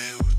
where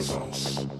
presence.